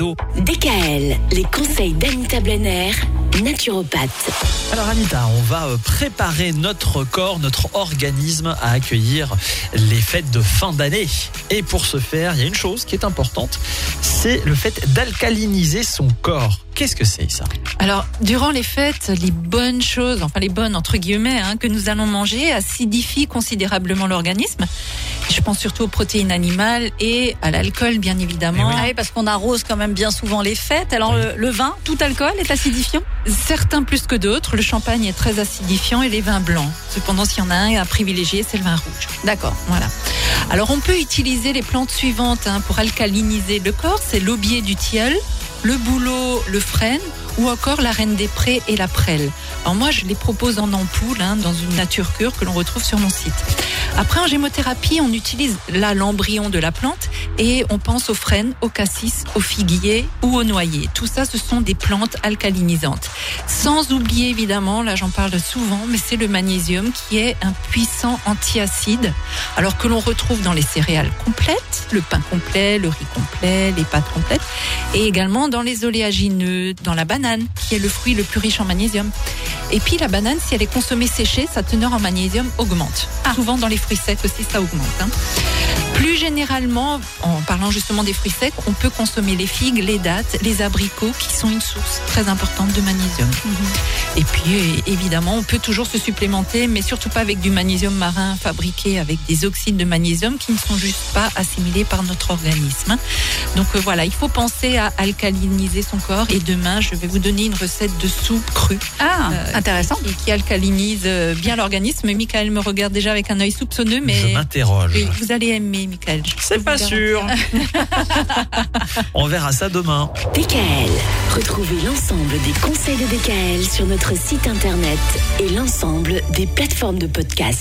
cadeau. DKL, les conseils d'Anita Blenner, naturopathe. Alors Anita, on va euh, préparer notre corps, notre organisme à accueillir les fêtes de fin d'année. Et pour ce faire, il y a une chose qui est importante, c'est le fait d'alcaliniser son corps. Qu'est-ce que c'est ça? Alors, durant les fêtes, les bonnes choses, enfin les bonnes entre guillemets, hein, que nous allons manger acidifient considérablement l'organisme. Je pense surtout aux protéines animales et à l'alcool, bien évidemment. Eh Ah oui, parce qu'on arrose quand même bien souvent les fêtes. Alors le, le vin, tout alcool est acidifiant? Certains plus que d'autres. Le champagne est très acidifiant et les vins blancs. Cependant, s'il y en a un à privilégier, c'est le vin rouge. D'accord. Voilà. Alors, on peut utiliser les plantes suivantes hein, pour alcaliniser le corps. C'est l'aubier du tilleul, le bouleau, le frêne ou encore la reine des prés et la prêle. Alors moi, je les propose en ampoule hein, dans une nature cure que l'on retrouve sur mon site. Après, en gémothérapie, on utilise là l'embryon de la plante et on pense aux frênes, au cassis, au figuier ou au noyer. Tout ça, ce sont des plantes alcalinisantes. Sans oublier évidemment, là j'en parle souvent, mais c'est le magnésium qui est un puissant antiacide, alors que l'on retrouve dans les céréales complètes, le pain complet, le riz complet, les pâtes complètes, et également dans les oléagineux, dans la banane, qui est le fruit le plus riche en magnésium. Et puis la banane, si elle est consommée séchée, sa teneur en magnésium augmente. Souvent dans les fruits secs aussi, ça augmente. hein. Plus généralement, en parlant justement des fruits secs, on peut consommer les figues, les dattes, les abricots, qui sont une source très importante de magnésium. Et puis, évidemment, on peut toujours se supplémenter, mais surtout pas avec du magnésium marin fabriqué avec des oxydes de magnésium qui ne sont juste pas assimilés par notre organisme. Donc euh, voilà, il faut penser à alcaliniser son corps. Et demain, je vais vous donner une recette de soupe crue. Ah, Euh, intéressant. Et qui alcalinise euh, bien l'organisme. Michael me regarde déjà avec un œil soupçonneux, Je mais m'interroge. oui, vous allez aimer, Michael. Je C'est pas sûr. On verra ça demain. DKL, retrouvez l'ensemble des conseils de DKL sur notre site internet et l'ensemble des plateformes de podcast.